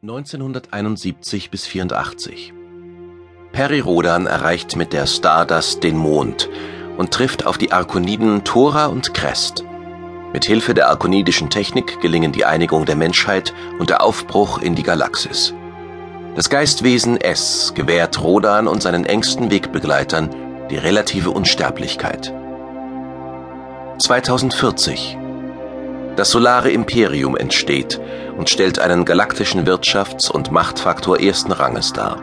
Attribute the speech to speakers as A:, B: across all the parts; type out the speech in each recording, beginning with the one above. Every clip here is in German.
A: 1971 bis 84. Peri Rodan erreicht mit der Stardust den Mond und trifft auf die Arkoniden Thora und Crest. Mit Hilfe der arkonidischen Technik gelingen die Einigung der Menschheit und der Aufbruch in die Galaxis. Das Geistwesen S gewährt Rodan und seinen engsten Wegbegleitern die relative Unsterblichkeit. 2040 das solare Imperium entsteht und stellt einen galaktischen Wirtschafts- und Machtfaktor ersten Ranges dar.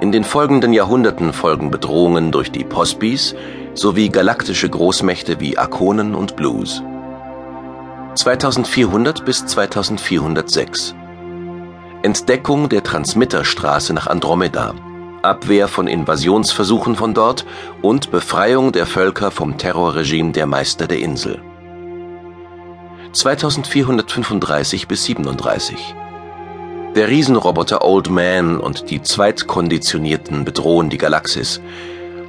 A: In den folgenden Jahrhunderten folgen Bedrohungen durch die Posbis sowie galaktische Großmächte wie Akonen und Blues. 2400 bis 2406 Entdeckung der Transmitterstraße nach Andromeda, Abwehr von Invasionsversuchen von dort und Befreiung der Völker vom Terrorregime der Meister der Insel. 2435 bis 37. Der Riesenroboter Old Man und die Zweitkonditionierten bedrohen die Galaxis.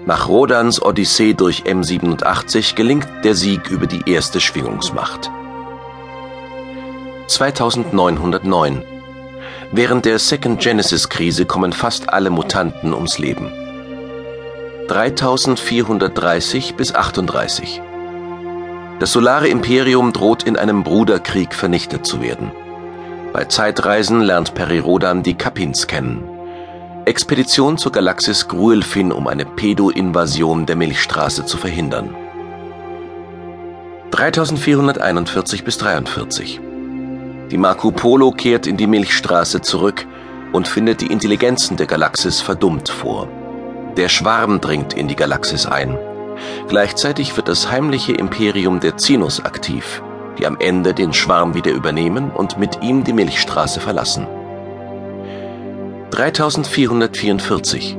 A: Nach Rodans Odyssee durch M87 gelingt der Sieg über die erste Schwingungsmacht. 2909 Während der Second Genesis-Krise kommen fast alle Mutanten ums Leben. 3430 bis 38 das solare Imperium droht in einem Bruderkrieg vernichtet zu werden. Bei Zeitreisen lernt Perirodan die Kapins kennen. Expedition zur Galaxis Gruelfin, um eine Pedo-Invasion der Milchstraße zu verhindern. 3441 bis 43. Die Marco Polo kehrt in die Milchstraße zurück und findet die Intelligenzen der Galaxis verdummt vor. Der Schwarm dringt in die Galaxis ein. Gleichzeitig wird das heimliche Imperium der Zinus aktiv, die am Ende den Schwarm wieder übernehmen und mit ihm die Milchstraße verlassen. 3444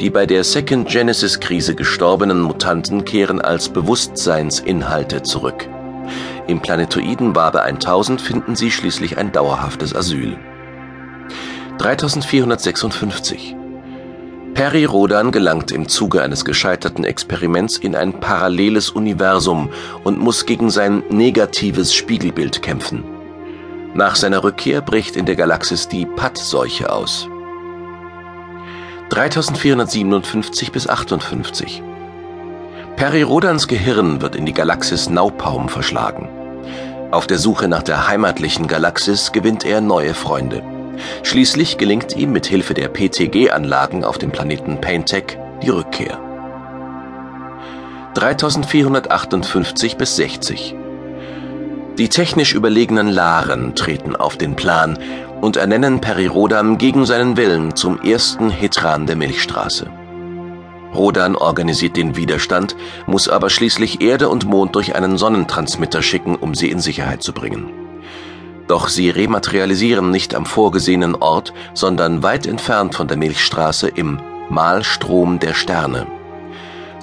A: Die bei der Second Genesis-Krise gestorbenen Mutanten kehren als Bewusstseinsinhalte zurück. Im Planetoiden Wabe 1000 finden sie schließlich ein dauerhaftes Asyl. 3456 Peri Rodan gelangt im Zuge eines gescheiterten Experiments in ein paralleles Universum und muss gegen sein negatives Spiegelbild kämpfen. Nach seiner Rückkehr bricht in der Galaxis die Patt-Seuche aus. 3457 bis 58 Peri Rodans Gehirn wird in die Galaxis Naupaum verschlagen. Auf der Suche nach der heimatlichen Galaxis gewinnt er neue Freunde. Schließlich gelingt ihm mit Hilfe der PTG-Anlagen auf dem Planeten Paintech die Rückkehr. 3458 bis 60 Die technisch überlegenen Laren treten auf den Plan und ernennen Perirodam gegen seinen Willen zum ersten Hetran der Milchstraße. Rodan organisiert den Widerstand, muss aber schließlich Erde und Mond durch einen Sonnentransmitter schicken, um sie in Sicherheit zu bringen. Doch sie rematerialisieren nicht am vorgesehenen Ort, sondern weit entfernt von der Milchstraße im Malstrom der Sterne.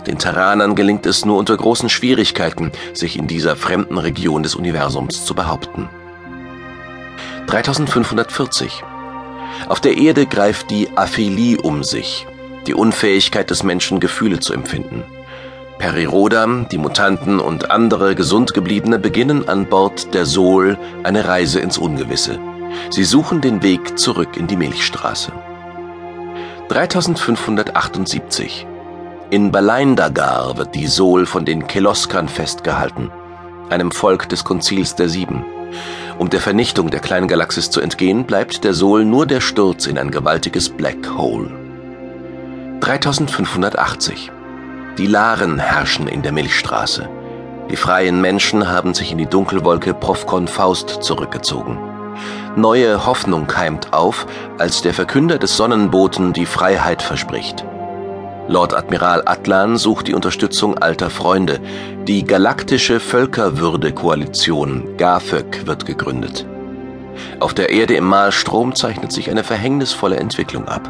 A: Den Terranern gelingt es nur unter großen Schwierigkeiten, sich in dieser fremden Region des Universums zu behaupten. 3540 Auf der Erde greift die Aphilie um sich, die Unfähigkeit des Menschen Gefühle zu empfinden. Perirodam, die Mutanten und andere Gesundgebliebene beginnen an Bord der Sol eine Reise ins Ungewisse. Sie suchen den Weg zurück in die Milchstraße. 3578 In Baleindagar wird die Sol von den Keloskern festgehalten, einem Volk des Konzils der Sieben. Um der Vernichtung der kleinen Galaxis zu entgehen, bleibt der Sol nur der Sturz in ein gewaltiges Black Hole. 3580 die Laren herrschen in der Milchstraße. Die freien Menschen haben sich in die Dunkelwolke Profcon Faust zurückgezogen. Neue Hoffnung keimt auf, als der Verkünder des Sonnenboten die Freiheit verspricht. Lord Admiral Atlan sucht die Unterstützung alter Freunde. Die Galaktische Völkerwürde-Koalition GAFÖK wird gegründet. Auf der Erde im Malstrom zeichnet sich eine verhängnisvolle Entwicklung ab.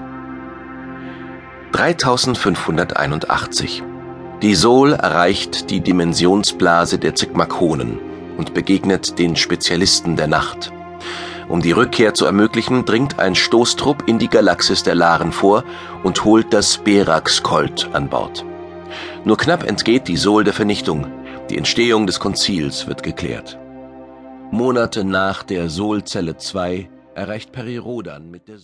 A: 3581 die Sol erreicht die Dimensionsblase der Zigmakonen und begegnet den Spezialisten der Nacht. Um die Rückkehr zu ermöglichen, dringt ein Stoßtrupp in die Galaxis der Laren vor und holt das Berax-Colt an Bord. Nur knapp entgeht die Sol der Vernichtung. Die Entstehung des Konzils wird geklärt. Monate nach der Solzelle 2 erreicht Perirodan mit der